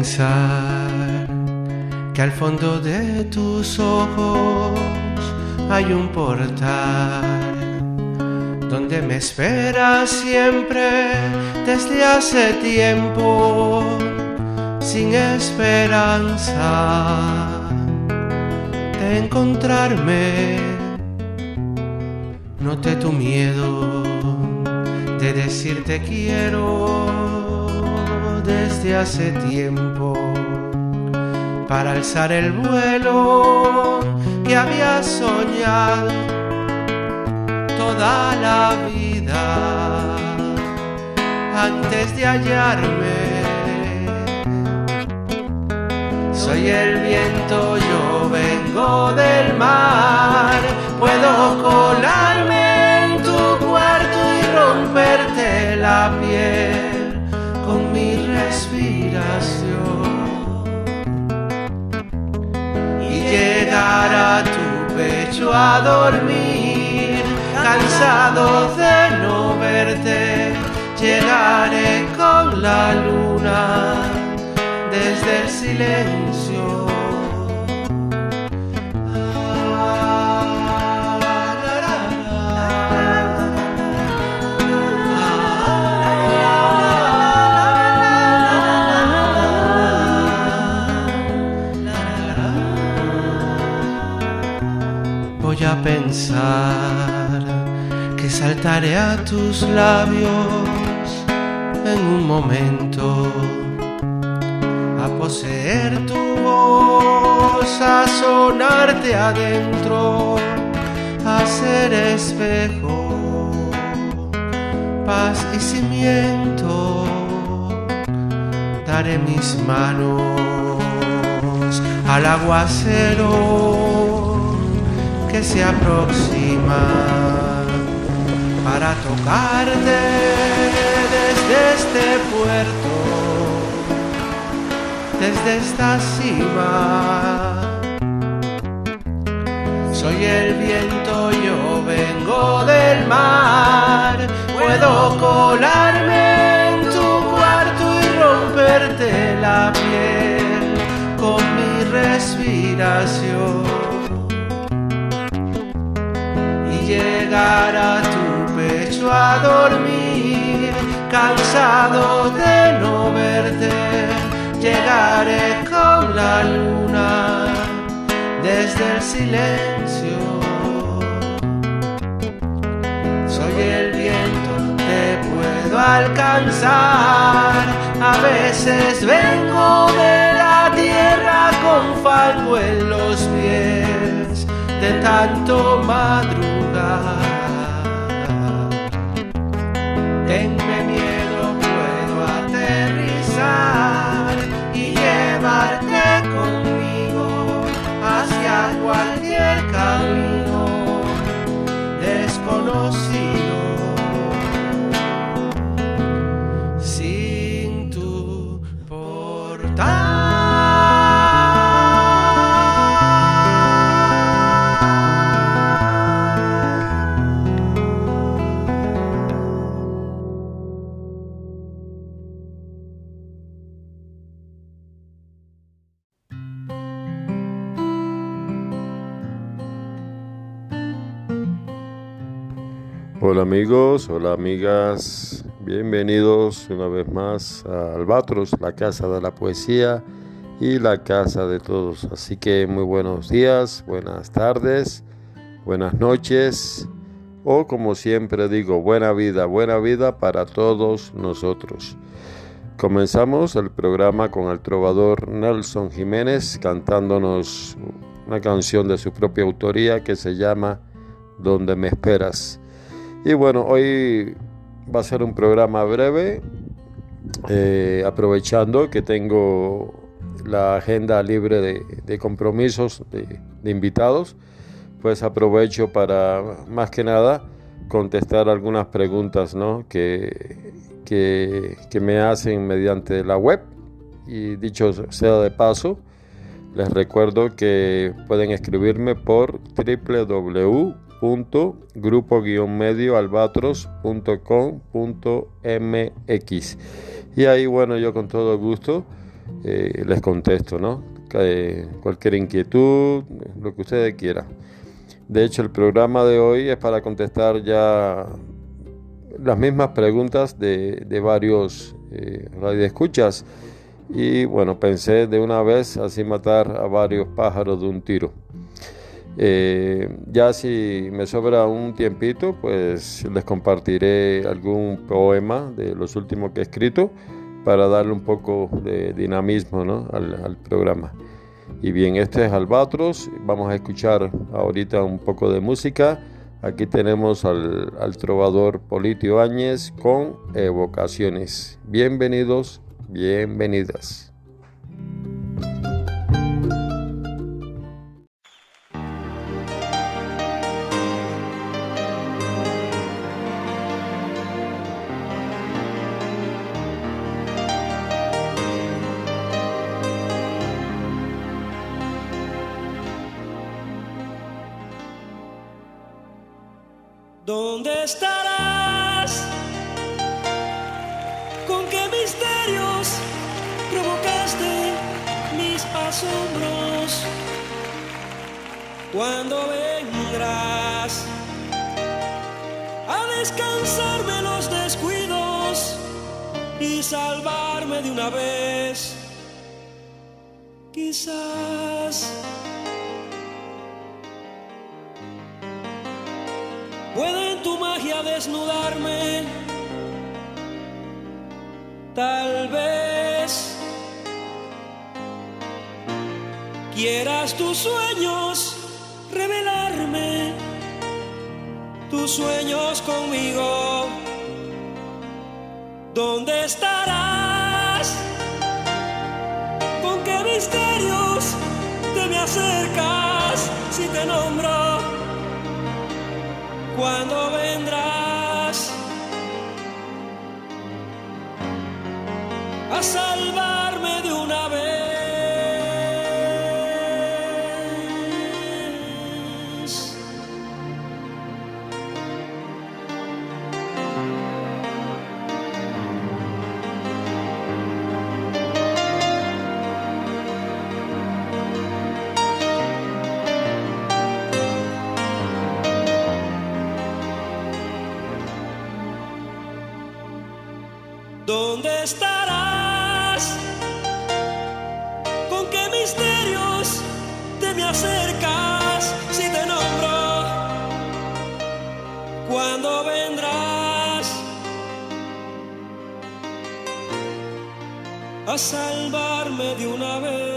Pensar que al fondo de tus ojos hay un portal donde me esperas siempre desde hace tiempo sin esperanza de encontrarme. Noté tu miedo de decirte quiero desde hace tiempo para alzar el vuelo que había soñado toda la vida antes de hallarme. Soy el viento, yo vengo del mar, puedo colarme en tu cuarto y romperte la piel y llegar a tu pecho a dormir, cansado de no verte, llegaré con la luna desde el silencio. Pensar que saltaré a tus labios en un momento a poseer tu voz, a sonarte adentro, a ser espejo, paz y cimiento. Daré mis manos al aguacero que se aproxima para tocarte desde este puerto, desde esta cima. Soy el viento, yo vengo del mar, puedo colarme en tu cuarto y romperte la piel con mi respiración. Llegar a tu pecho a dormir, cansado de no verte, llegaré con la luna desde el silencio. Soy el viento, te puedo alcanzar, a veces vengo de la tierra con fango en los pies de tanto madrugar. Tenme miedo, puedo aterrizar y llevarte conmigo hacia cualquier camino Hola amigos, hola amigas, bienvenidos una vez más a Albatros, la casa de la poesía y la casa de todos. Así que muy buenos días, buenas tardes, buenas noches o como siempre digo, buena vida, buena vida para todos nosotros. Comenzamos el programa con el trovador Nelson Jiménez cantándonos una canción de su propia autoría que se llama Donde me esperas. Y bueno, hoy va a ser un programa breve, eh, aprovechando que tengo la agenda libre de, compromisos de invitados, pues aprovecho para más que nada contestar algunas preguntas ¿no? que, que, me hacen mediante la web. Y dicho sea de paso, les recuerdo que pueden escribirme por www.grupo-medioalbatros.com.mx y ahí bueno yo con todo gusto eh, les contesto no cualquier inquietud lo que ustedes quieran. De hecho el programa de hoy es para contestar ya las mismas preguntas de, de varios eh, radioescuchas. Y bueno, pensé de una vez así matar a varios pájaros de un tiro. Eh, ya si me sobra un tiempito, pues les compartiré algún poema de los últimos que he escrito para darle un poco de dinamismo al, al programa. Y bien, este es Albatros, vamos a escuchar ahorita un poco de música Aquí tenemos al, trovador Politio Áñez con evocaciones. Bienvenidos, bienvenidas. ¿Dónde estarás? ¿Con qué misterios te me acercas si te nombro? cuando salvarme de una vez?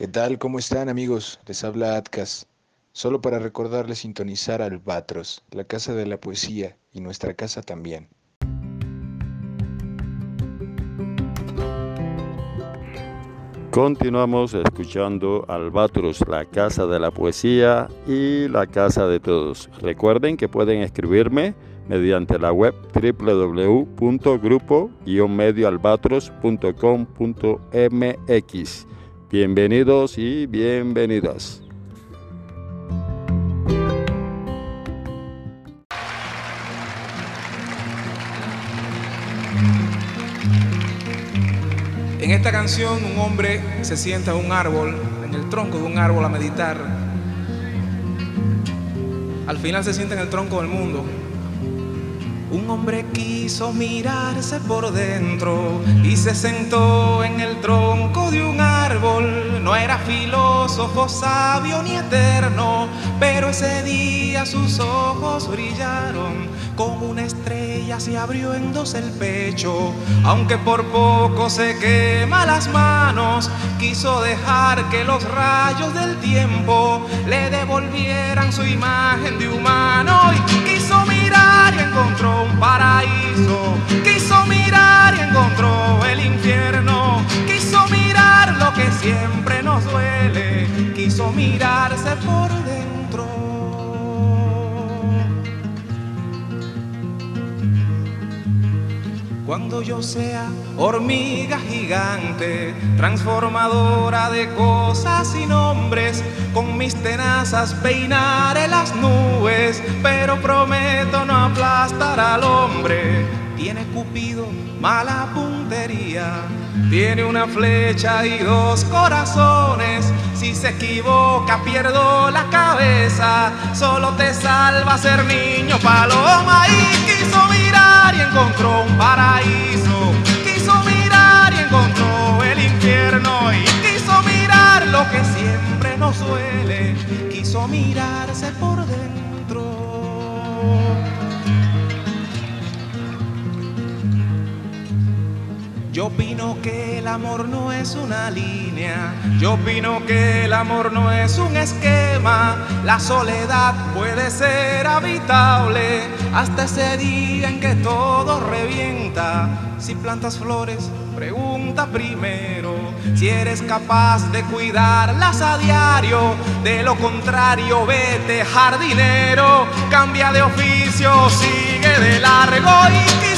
¿Qué tal? ¿Cómo están amigos? Les habla Atkas. Solo para recordarles sintonizar Albatros, la casa de la poesía y nuestra casa también. Continuamos escuchando Albatros, la casa de la poesía y la casa de todos. Recuerden que pueden escribirme mediante la web www.grupo-medioalbatros.com.mx. Bienvenidos y bienvenidas. En esta canción un hombre se sienta en un árbol, en el tronco de un árbol a meditar. Al final se sienta en el tronco del mundo. Un hombre quiso mirarse por dentro y se sentó en el tronco de un árbol. No era filósofo, sabio ni eterno, pero ese día sus ojos brillaron. Como una estrella se abrió en dos el pecho, aunque por poco se quema las manos. Quiso dejar que los rayos del tiempo le devolvieran su imagen de humano y quiso mirar y encontró un paraíso. Quiso mirar y encontró el infierno. Quiso mirar lo que siempre nos duele. Quiso mirarse por Cuando yo sea hormiga gigante, transformadora de cosas y nombres, con mis tenazas peinaré las nubes, pero prometo no aplastar al hombre. Tiene Cupido mala puntería, tiene una flecha y dos corazones. Si se equivoca pierdo la cabeza, solo te salva ser niño paloma y quiso mirar y encontró un paraíso. Quiso mirar y encontró el infierno y quiso mirar lo que siempre nos duele. Quiso mirarse por dentro. Yo opino que el amor no es una línea, yo opino que el amor no es un esquema, la soledad puede ser habitable hasta ese día en que todo revienta. Si plantas flores, pregunta primero. Si eres capaz de cuidarlas a diario, de lo contrario vete jardinero, cambia de oficio, sigue de largo y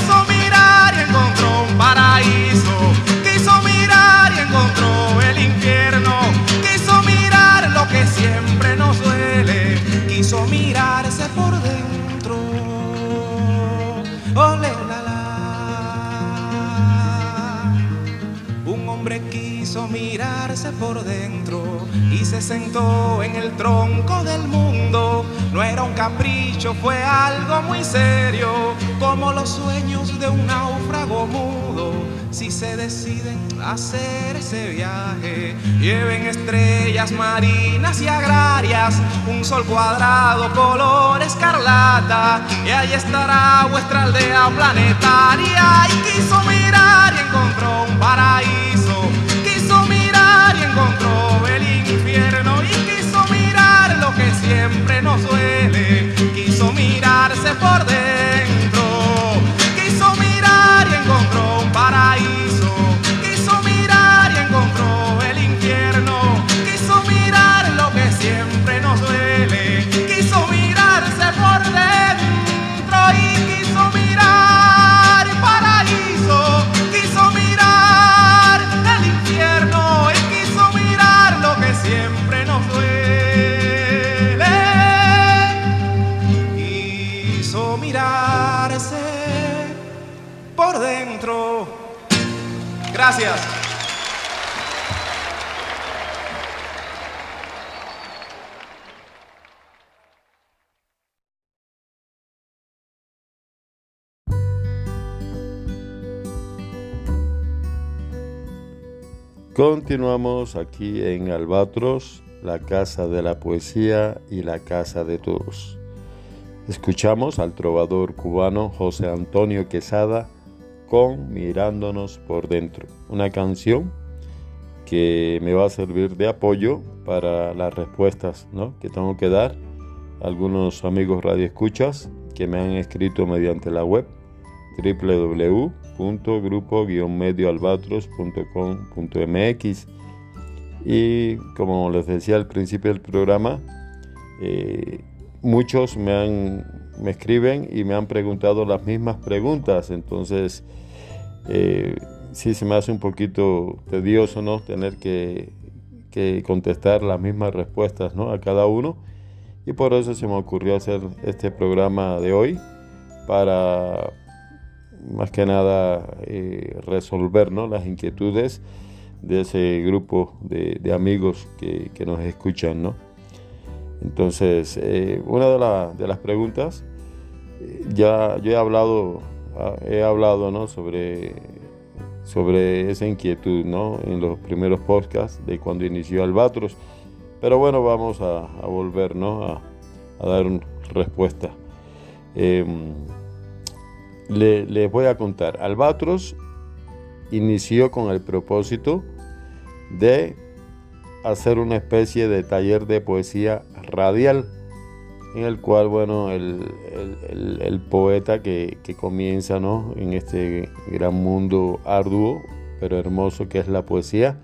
encontró un paraíso. Quiso mirar y encontró el infierno. Quiso mirar lo que siempre nos duele. Quiso mirarse por dentro. Ole la la. Un hombre quiso mirarse por dentro y se sentó en el tronco del mundo. No era un capricho, fue algo muy serio, como los sueños de un náufrago mudo. Si se deciden hacer ese viaje, lleven estrellas marinas y agrarias, un sol cuadrado color escarlata, y ahí estará vuestra aldea planetaria. Y quiso mirar y encontró un paraíso, quiso mirar y encontró el infierno, lo que siempre nos duele, quiso mirarse por dentro, quiso mirar y encontró un paraíso, Gracias. Continuamos aquí en Albatros, la casa de la poesía y la casa de todos. Escuchamos al trovador cubano José Antonio Quesada con Mirándonos por dentro, una canción que me va a servir de apoyo para las respuestas ¿no? que tengo que dar a algunos amigos radioescuchas que me han escrito mediante la web www.grupo-medioalbatros.com.mx y como les decía al principio del programa, eh, muchos me han me escriben y me han preguntado las mismas preguntas. Entonces, eh, sí se me hace un poquito tedioso, ¿no? Tener que, que contestar las mismas respuestas, ¿no? A cada uno. Y por eso se me ocurrió hacer este programa de hoy para más que nada eh, resolver ¿no? las inquietudes de ese grupo de, amigos que, nos escuchan. ¿no? Entonces, eh, una de, la, de, las preguntas, ya yo he hablado, he hablado ¿no? sobre, sobre esa inquietud ¿no? en los primeros podcasts de cuando inició Albatros, pero bueno, vamos a, volver ¿no? a, a, dar respuesta. Les le voy a contar. Albatros inició con el propósito de hacer una especie de taller de poesía radial, en el cual, bueno, el, el, poeta que, que, comienza ¿no? en este gran mundo arduo, pero hermoso que es la poesía,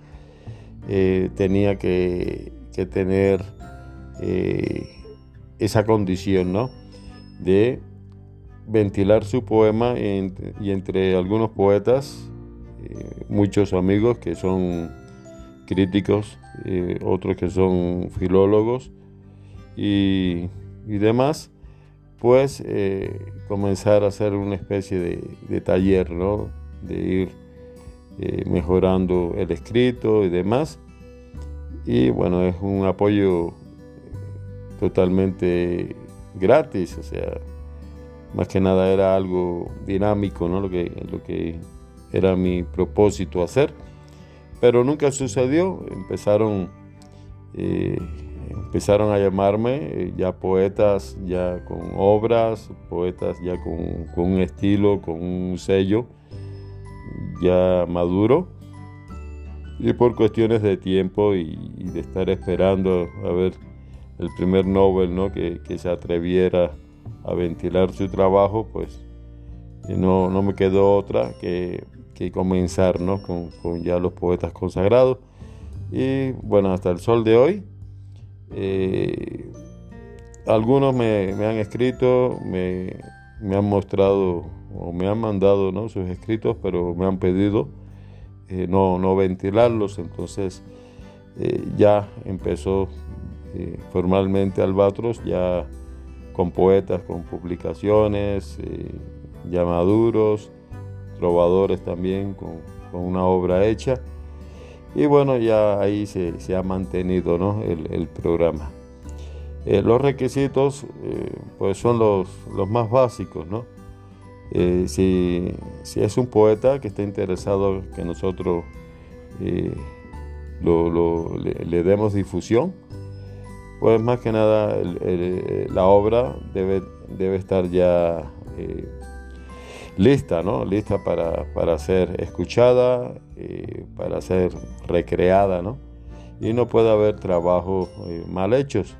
eh, tenía que, que tener eh, esa condición ¿no? de ventilar su poema y entre algunos poetas, eh, muchos amigos que son críticos, otros que son filólogos y, y demás, pues eh, comenzar a hacer una especie de, taller, ¿no? de ir eh, mejorando el escrito y demás. Y bueno, es un apoyo totalmente gratis, o sea, más que nada era algo dinámico, ¿no? lo, que, lo que era mi propósito hacer. Pero nunca sucedió, empezaron, eh, empezaron a llamarme eh, ya poetas ya con obras, poetas ya con, con, un estilo, con un sello ya maduro. Y por cuestiones de tiempo y, y de estar esperando a ver el primer Nobel ¿no? que, que se atreviera a ventilar su trabajo, pues no, no me quedó otra que, que comenzar ¿no? con, con, ya los poetas consagrados. Y bueno, hasta el sol de hoy, eh, algunos me, han escrito, me, han mostrado o me han mandado sus escritos, pero me han pedido eh, no, no, ventilarlos. Entonces eh, ya empezó formalmente Albatros, ya con poetas, con publicaciones, ya maduros, trovadores también con, una obra hecha. Y bueno, ya ahí se, se ha mantenido ¿no? el, el, programa. Eh, los requisitos eh, pues son los, los, más básicos. ¿no? Eh, si, si, es un poeta que está interesado que nosotros lo, lo, le, demos difusión, pues más que nada la obra debe, debe estar ya lista, ¿no? Lista para, para ser escuchada, eh, para ser recreada, ¿no? Y no puede haber trabajos eh, mal hechos.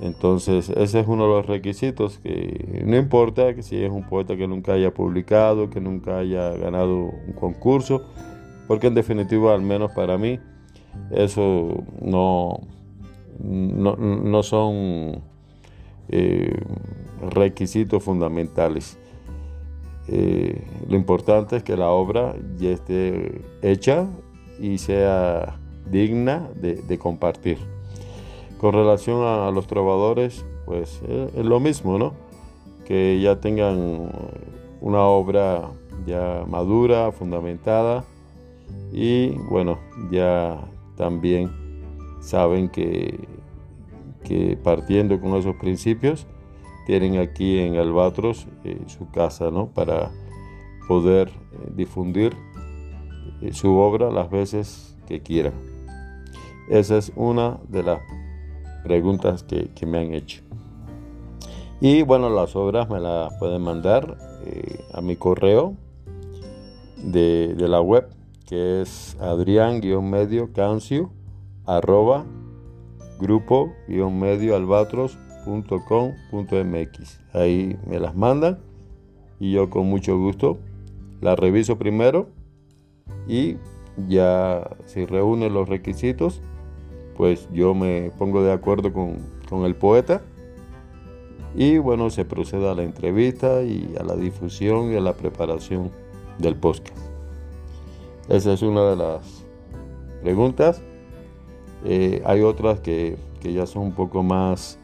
Entonces, ese es uno de los requisitos que no importa que si es un poeta que nunca haya publicado, que nunca haya ganado un concurso, porque en definitiva, al menos para mí, eso no, no, no son eh, requisitos fundamentales. Eh, lo importante es que la obra ya esté hecha y sea digna de, compartir. Con relación a, los trovadores, pues eh, es lo mismo, ¿no? Que ya tengan una obra ya madura, fundamentada y bueno, ya también saben que partiendo con esos principios, tienen aquí en Albatros eh, su casa, ¿no? Para poder eh, difundir eh, su obra las veces que quieran. Esa es una de las preguntas que, me han hecho. Y bueno, las obras me las pueden mandar a mi correo de, la web, que es adrián-medio cancio arroba grupo-medio albatros.com.mx. Ahí me las mandan y yo con mucho gusto las reviso primero y ya si reúne los requisitos, pues yo me pongo de acuerdo con, con el poeta Y bueno, se procede a la entrevista y a la difusión y a la preparación del podcast. Esa es una de las preguntas. Eh, hay otras que, que, ya son un poco más,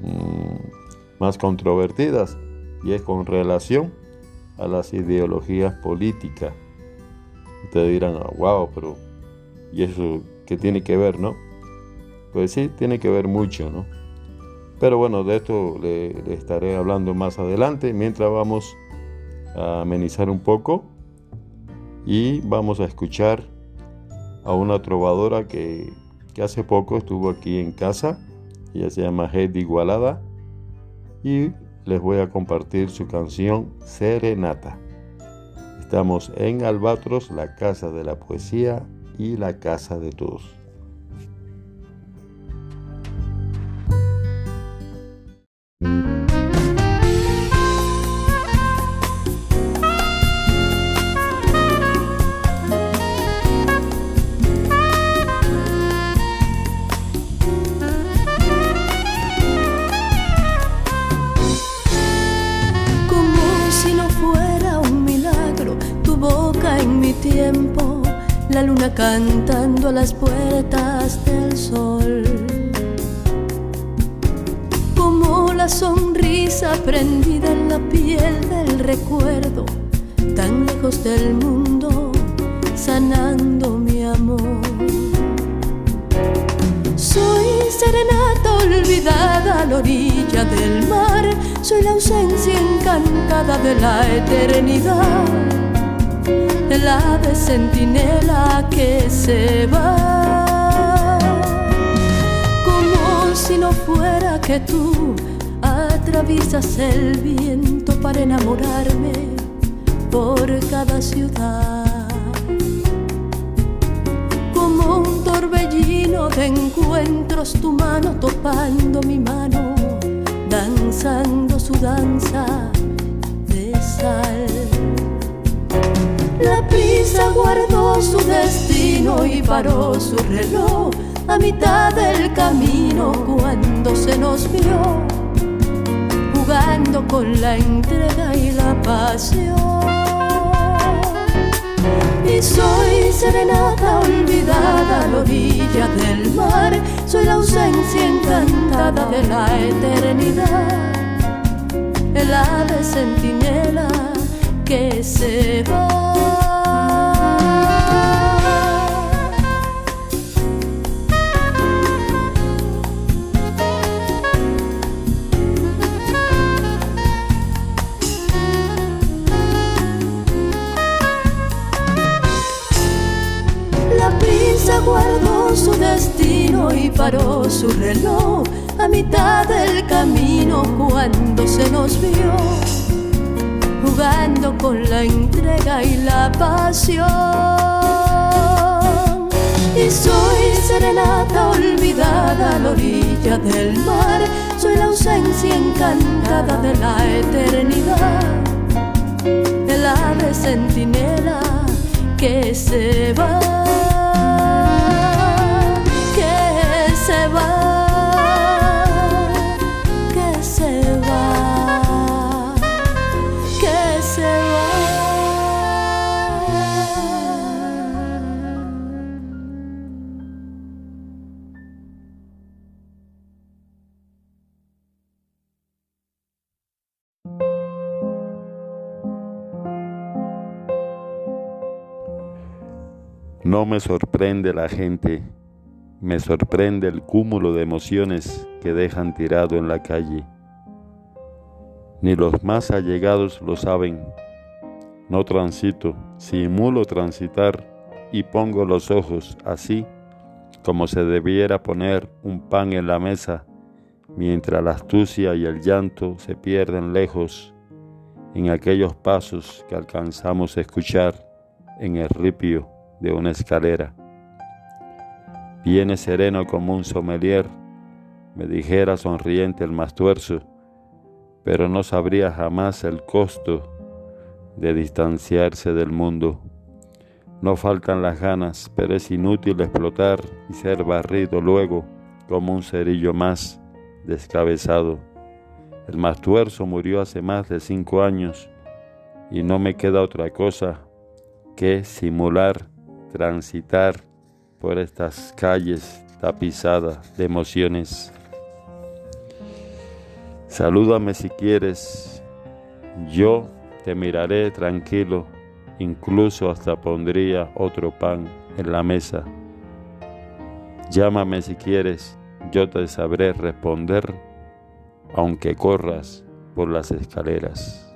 mmm, más controvertidas y es con relación a las ideologías políticas. Ustedes dirán, wow, ah, pero ¿y eso qué tiene que ver, no? Pues sí, tiene que ver mucho, ¿no? Pero bueno, de esto le, le estaré hablando más adelante, mientras vamos a amenizar un poco y vamos a escuchar a una trovadora que, que hace poco estuvo aquí en casa. Ella se llama Heidi Igualada y les voy a compartir su canción Serenata. Estamos en Albatros, la casa de la poesía y la casa de todos. Torbellino de encuentros, tu mano topando mi mano, danzando su danza de sal. La prisa guardó su destino y paró su reloj a mitad del camino cuando se nos vio jugando con la entrega y la pasión. Y soy serenata olvidada a la orilla del mar, soy la ausencia encantada de la eternidad, el ave centinela que se va. Destino y paró su reloj a mitad del camino cuando se nos vio jugando con la entrega y la pasión. Y soy serenata olvidada a la orilla del mar, soy la ausencia encantada de la eternidad, el ave centinela que se va. No me sorprende la gente, me sorprende el cúmulo de emociones que dejan tirado en la calle. Ni los más allegados lo saben. No transito, simulo transitar y pongo los ojos así como se debiera poner un pan en la mesa, mientras la astucia y el llanto se pierden lejos en aquellos pasos que alcanzamos a escuchar en el ripio de una escalera. Viene sereno como un sommelier, me dijera sonriente el más tuerzo, pero no sabría jamás el costo de distanciarse del mundo. No faltan las ganas, pero es inútil explotar y ser barrido luego como un cerillo más descabezado. El más tuerzo murió hace más de cinco años y no me queda otra cosa que simular, transitar por estas calles tapizadas de emociones. Salúdame si quieres, yo te miraré tranquilo, incluso hasta pondría otro pan en la mesa. Llámame si quieres, yo te sabré responder, aunque corras por las escaleras.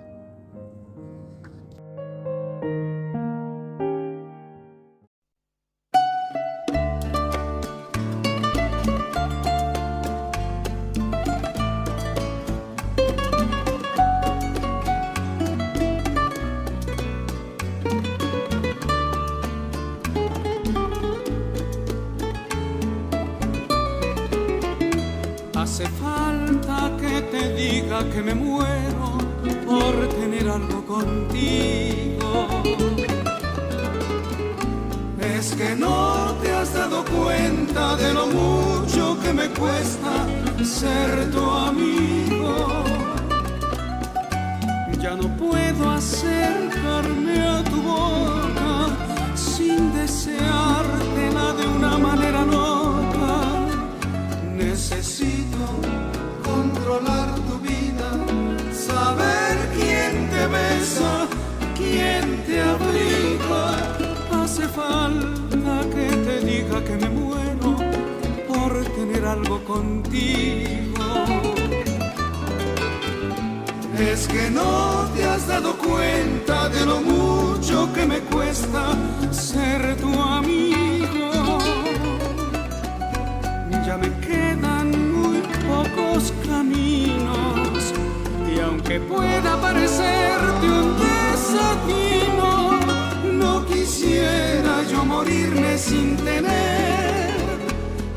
Morirme sin tener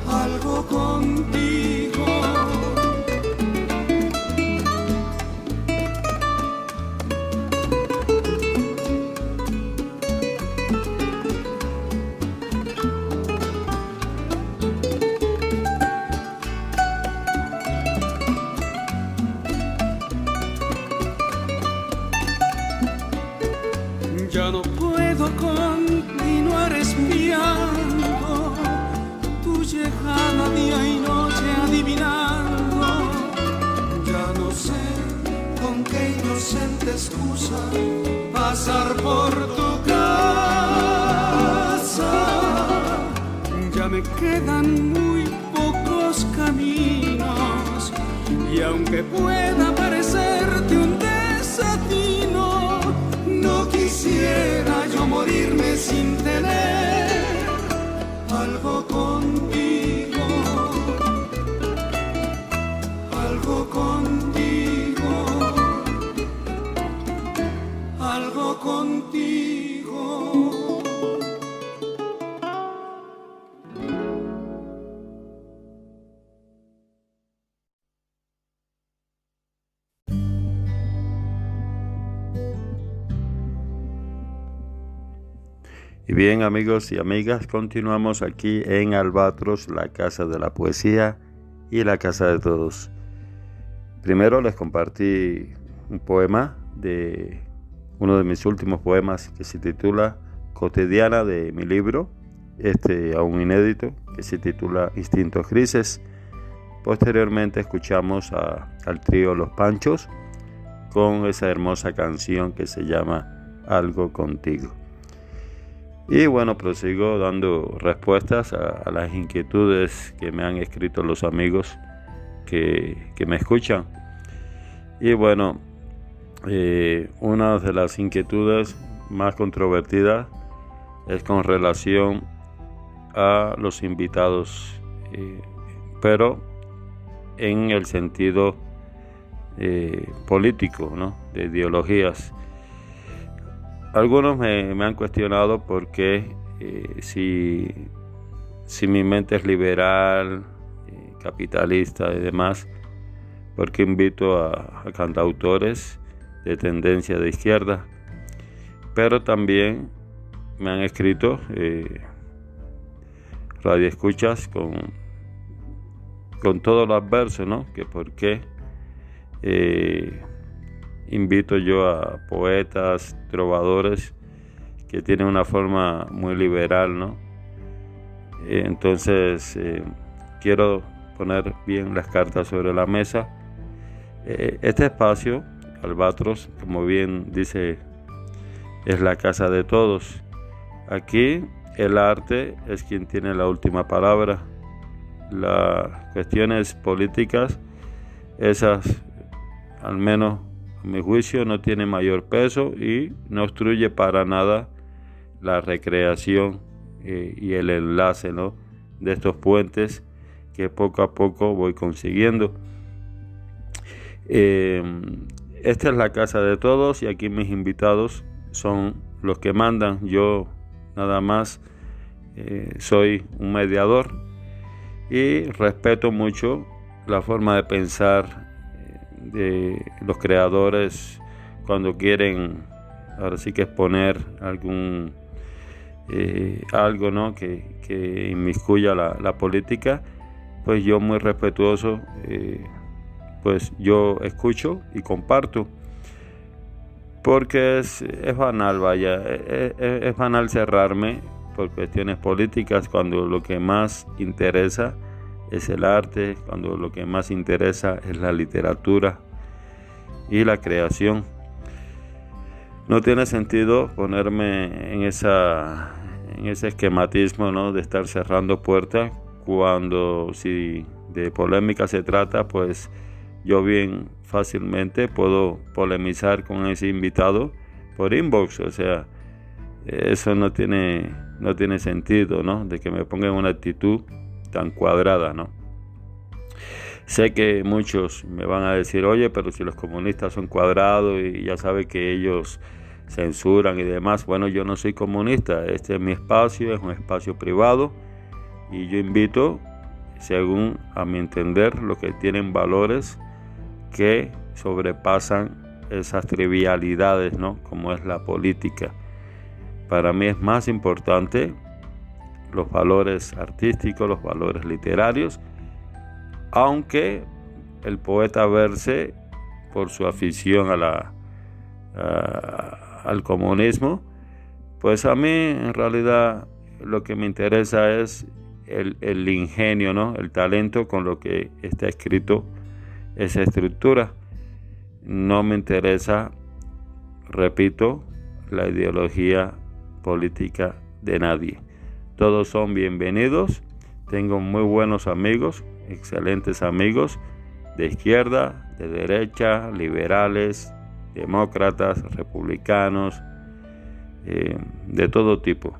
algo contigo. Y bien amigos y amigas, continuamos aquí en Albatros, la casa de la poesía y la casa de todos. Primero les compartí un poema de uno de mis últimos poemas que se titula Cotidiana de mi libro, este aún inédito, que se titula Instintos Grises. Posteriormente escuchamos a- al trío Los Panchos con esa hermosa canción que se llama Algo contigo. Y bueno, prosigo dando respuestas a, las inquietudes que me han escrito los amigos que, que me escuchan. Y bueno, eh, una de las inquietudes más controvertidas es con relación a los invitados, eh, pero en el sentido eh, político, ¿no? de ideologías. Algunos me, han cuestionado por qué eh, si, si mi mente es liberal, eh, capitalista y demás, ¿por qué invito a, a cantautores de tendencia de izquierda? Pero también me han escrito eh, radioescuchas con, con todo lo adverso, ¿no? Que por qué eh, invito yo a poetas, trovadores que tienen una forma muy liberal, ¿no? Eh, entonces, eh, quiero poner bien las cartas sobre la mesa. este espacio, Albatros, como bien dice, es la casa de todos. Aquí el arte es quien tiene la última palabra. Las cuestiones políticas, esas, al menos mi juicio, no tienen mayor peso y no obstruye para nada la recreación eh, y el enlace de estos puentes que poco a poco voy consiguiendo. Eh, esta es la casa de todos y aquí mis invitados son los que mandan. Yo nada más eh, soy un mediador y respeto mucho la forma de pensar de los creadores cuando quieren ahora sí que exponer algún eh, algo ¿no? que, que inmiscuya la, la, política pues yo muy respetuoso pues yo escucho y comparto porque es, es banal, vaya, es, e, e, es, banal cerrarme por cuestiones políticas cuando lo que más interesa es el arte, cuando lo que más interesa es la literatura y la creación. No tiene sentido ponerme en, esa, en ese esquematismo ¿no? de estar cerrando puertas cuando si de polémica se trata, pues yo bien fácilmente puedo polemizar con ese invitado por inbox, o sea, eso no tiene, no tiene sentido, ¿no? De que me ponga en una actitud tan cuadrada, ¿no? Sé que muchos me van a decir, oye, pero si los comunistas son cuadrados y ya sabe que ellos censuran y demás, bueno, yo no soy comunista, este es mi espacio, es un espacio privado y yo invito, según a mi entender, lo que tienen valores que sobrepasan esas trivialidades, ¿no? Como es la política. Para mí es más importante los valores artísticos, los valores literarios, aunque el poeta verse por su afición al comunismo, pues a mí en realidad lo que me interesa es el, el ingenio, ¿no? el talento con lo que está escrito esa estructura. No me interesa, repito, la ideología política de nadie. Todos son bienvenidos. Tengo muy buenos amigos, excelentes amigos de izquierda, de derecha, liberales, demócratas, republicanos, eh, de todo tipo.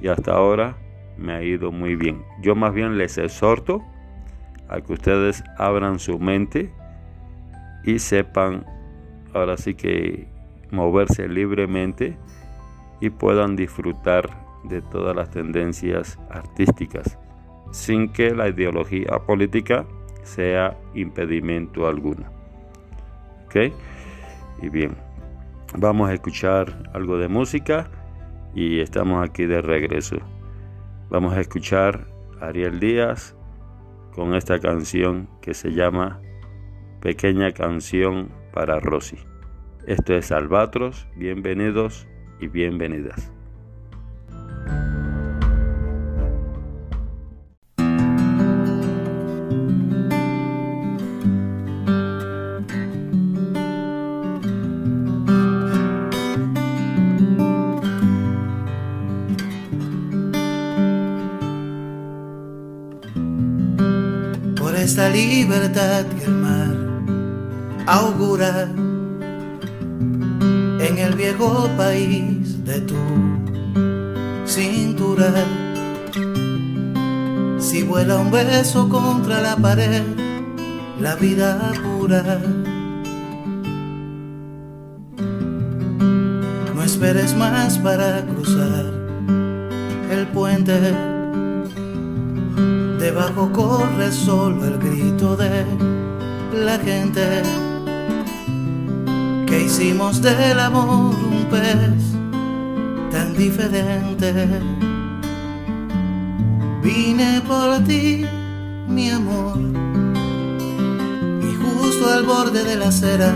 Y hasta ahora me ha ido muy bien. Yo más bien les exhorto a que ustedes abran su mente y sepan ahora sí que moverse libremente y puedan disfrutar de todas las tendencias artísticas sin que la ideología política sea impedimento alguno. ¿Ok? Y bien, vamos a escuchar algo de música y estamos aquí de regreso. Vamos a escuchar Ariel Díaz con esta canción que se llama Pequeña canción para Rosy. Esto es Albatros, bienvenidos y bienvenidas. Libertad que el mar augura en el viejo país de tu cintura. Si vuela un beso contra la pared, la vida pura. No esperes más para cruzar el puente Debajo corre solo el grito de la gente que hicimos del amor un pez tan diferente. Vine por ti, mi amor, y justo al borde de la acera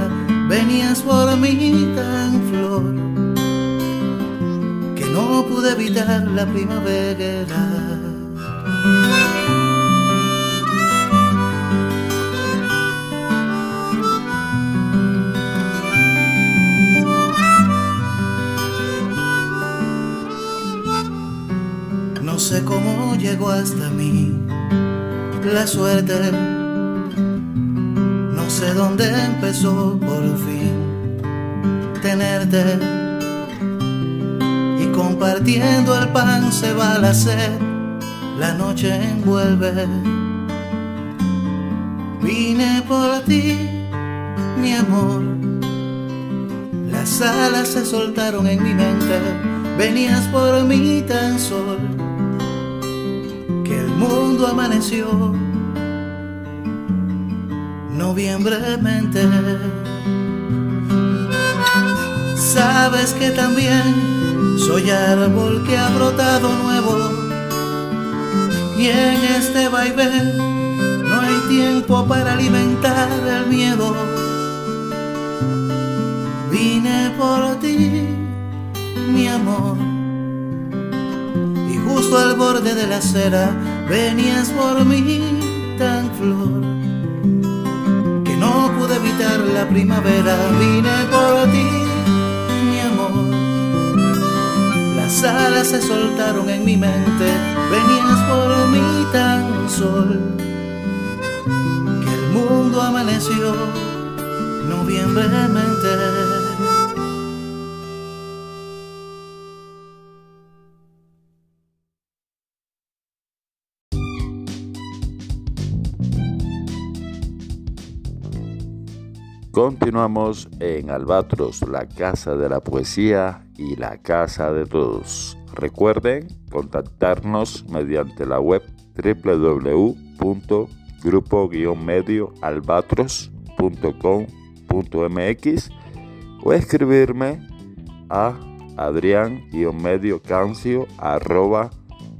venías por mí tan flor que no pude evitar la primavera. Sé cómo llegó hasta mí la suerte. No sé dónde empezó por fin tenerte. Y compartiendo el pan se va la sed, la noche envuelve. Vine por ti, mi amor. Las alas se soltaron en mi mente, venías por mí tan sol que el mundo amaneció noviembremente. Sabes que también soy árbol que ha brotado nuevo y en este vaivén no hay tiempo para alimentar el miedo. Vine por ti, mi amor y justo al borde de la acera venías por mí tan flor que no pude evitar la primavera. Vine por ti, mi amor. Las alas se soltaron en mi mente, venías por mí tan sol que el mundo amaneció noviembremente. Continuamos en Albatros, la casa de la poesía y la casa de todos. Recuerden contactarnos mediante la web www.grupo-medioalbatros.com.mx o escribirme a adrián-medio cancio arroba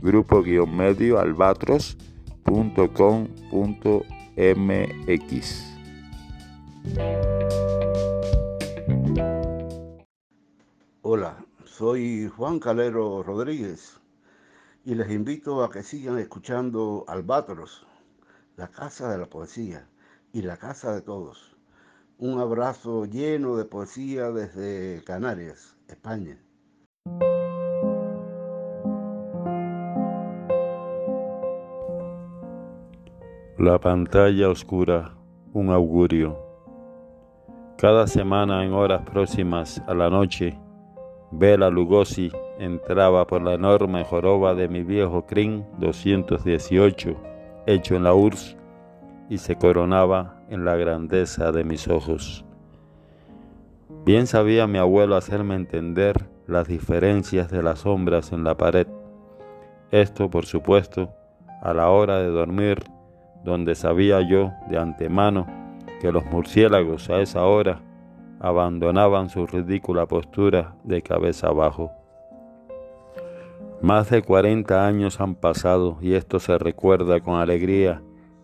grupo-medio-albatros.com.mx. Hola, soy Juan Calero Rodríguez y les invito a que sigan escuchando Albatros, la casa de la poesía y la casa de todos. Un abrazo lleno de poesía desde Canarias, España. La pantalla oscura, un augurio. Cada semana en horas próximas a la noche, Bela Lugosi entraba por la enorme joroba de mi viejo CRIN 218, hecho en la URSS, y se coronaba en la grandeza de mis ojos. Bien sabía mi abuelo hacerme entender las diferencias de las sombras en la pared. Esto, por supuesto, a la hora de dormir, donde sabía yo de antemano que los murciélagos a esa hora abandonaban su ridícula postura de cabeza abajo. Más de 40 años han pasado y esto se recuerda con alegría,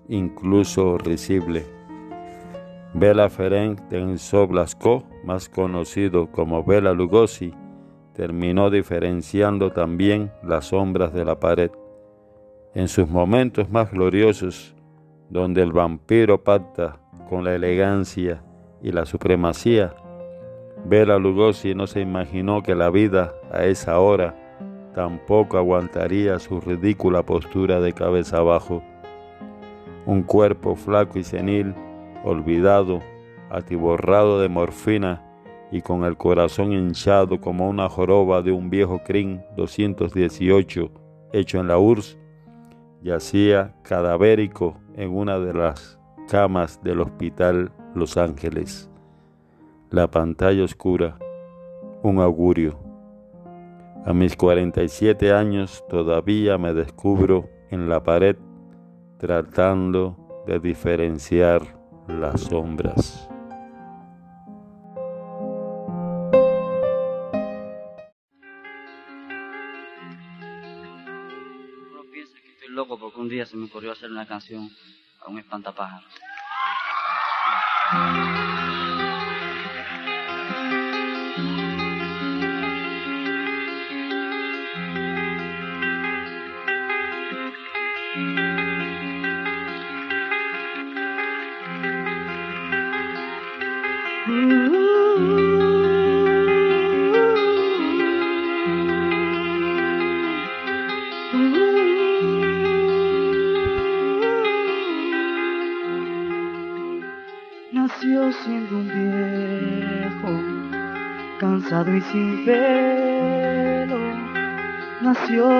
incluso risible. Bela Ferenc Tensov Blasco, más conocido como Bela Lugosi, terminó diferenciando también las sombras de la pared. En sus momentos más gloriosos, donde el vampiro pacta con la elegancia y la supremacía, Bela Lugosi no se imaginó que la vida a esa hora tampoco aguantaría su ridícula postura de cabeza abajo. Un cuerpo flaco y senil, olvidado, atiborrado de morfina y con el corazón hinchado como una joroba de un viejo CRIN 218 hecho en la URSS, yacía cadavérico en una de las camas del Hospital Los Ángeles. La pantalla oscura, un augurio. A mis 47 años todavía me descubro en la pared tratando de diferenciar las sombras. No pienses que estoy loco porque un día se me ocurrió hacer una canción a un espantapájaros.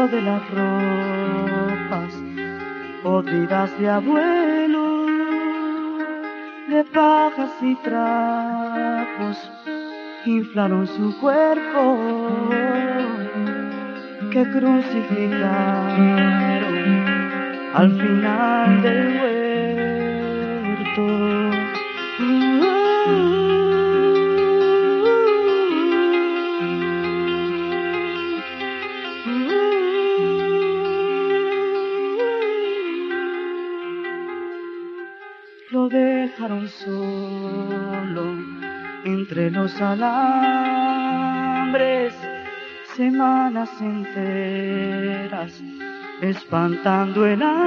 De las ropas podridas de abuelo, de pajas y trapos, inflaron su cuerpo. Que crucificaron al final del entre los alambres, semanas enteras, espantando el hambre,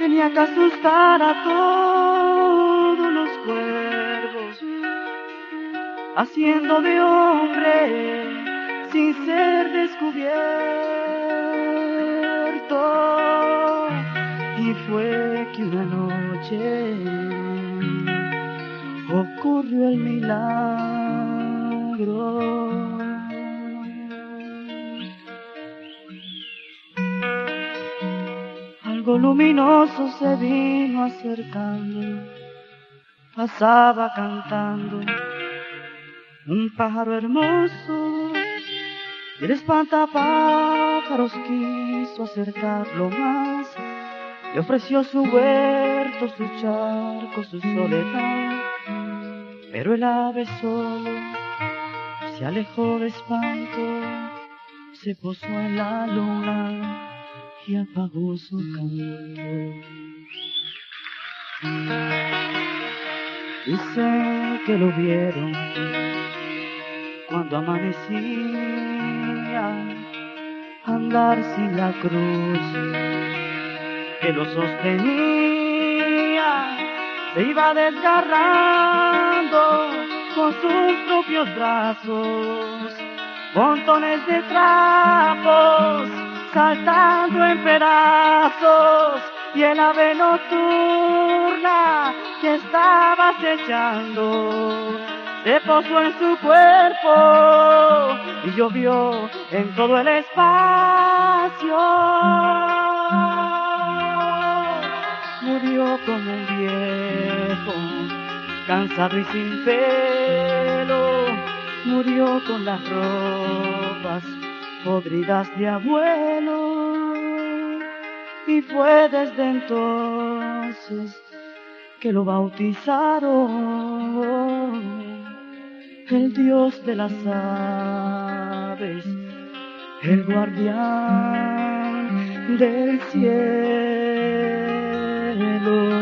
tenía que asustar a todos los cuervos, haciendo de hombre sin ser descubierto. Y fue que una noche ocurrió el milagro. Algo luminoso se vino acercando, pasaba cantando. Un pájaro hermoso y el espantapájaros quiso acercarlo más. Le ofreció su huerto, su charco, su soledad, pero el ave solo se alejó de espanto, se posó en la luna y apagó su canto. Dicen que lo vieron cuando amanecía andar sin la cruz que lo sostenía se iba desgarrando con sus propios brazos, montones de trapos saltando en pedazos. Y el ave nocturna que estaba acechando se posó en su cuerpo y llovió en todo el espacio murió como un viejo, cansado y sin pelo, murió con las ropas podridas de abuelo. Y fue desde entonces que lo bautizaron el Dios de las aves, el guardián del cielo. Hallelujah.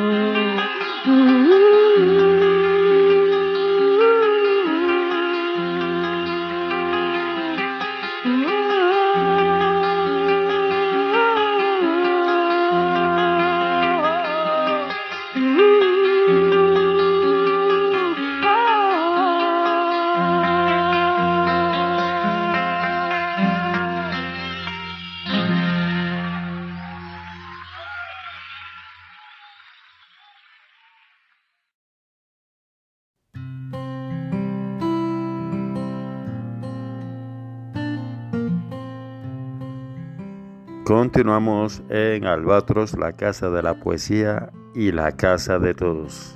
Continuamos en Albatros, la casa de la poesía y la casa de todos.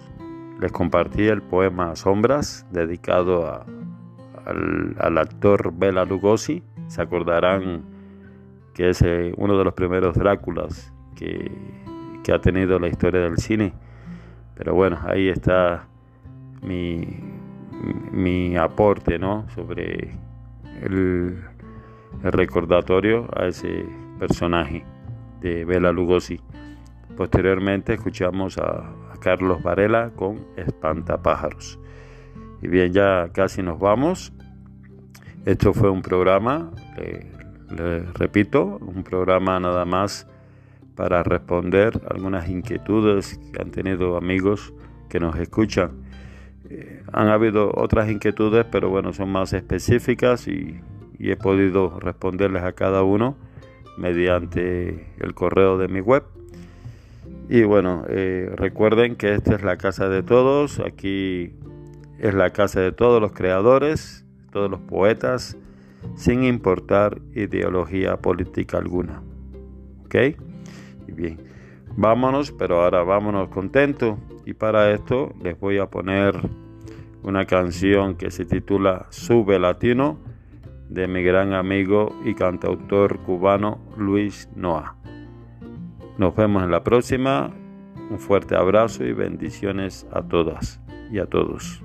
Les compartí el poema Sombras, dedicado al, actor Bela Lugosi. Se acordarán que es eh, uno de los primeros Dráculas que, ha tenido la historia del cine. Pero bueno, ahí está mi, mi aporte ¿no? sobre el, el recordatorio a ese personaje de Bela Lugosi. Posteriormente escuchamos a, Carlos Varela con Espantapájaros. Y bien, ya casi nos vamos. Esto fue un programa, le repito, un programa nada más para responder algunas inquietudes que han tenido amigos que nos escuchan. Eh, han habido otras inquietudes, pero bueno, son más específicas y, he podido responderles a cada uno mediante el correo de mi web. Y bueno, eh, recuerden que esta es la casa de todos, aquí es la casa de todos los creadores, todos los poetas, sin importar ideología política alguna. ¿Ok? Bien, vámonos, pero ahora vámonos contentos. Y para esto les voy a poner una canción que se titula Sube Latino de mi gran amigo y cantautor cubano Luis Noa. Nos vemos en la próxima. Un fuerte abrazo y bendiciones a todas y a todos.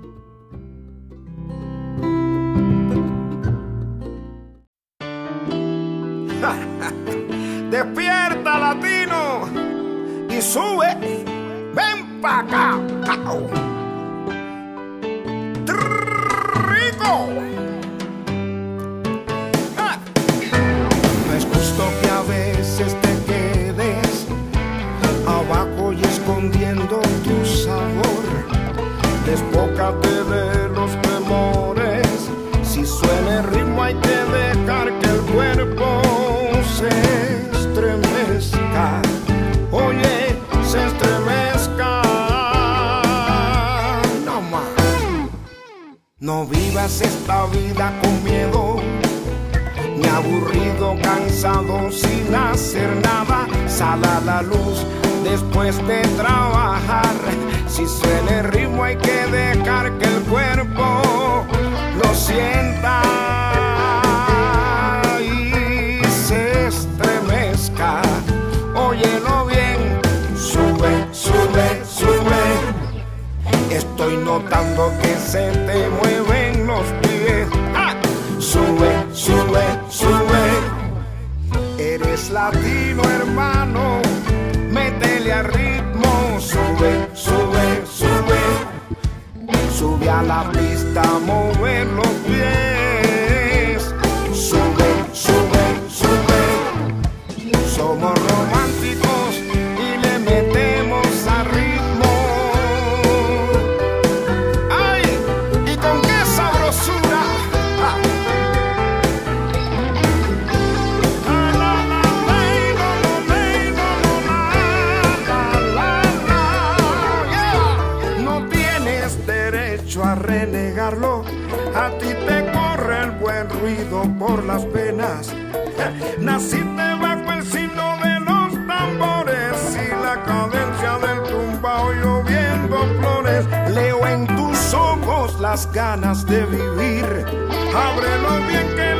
No vivas esta vida con miedo, ni aburrido, cansado, sin hacer nada. Sal a la luz después de trabajar. Si suena el ritmo, hay que dejar que el cuerpo lo sienta Estoy notando que se te mueven los pies. Sube, sube, sube. Eres latino, hermano. Métele al ritmo. Sube, sube, sube. Sube a la pista, mover los pies. Naciste bajo el signo de los tambores y la cadencia del tumbao lloviendo flores. Leo en tus ojos las ganas de vivir. Ábrelo bien que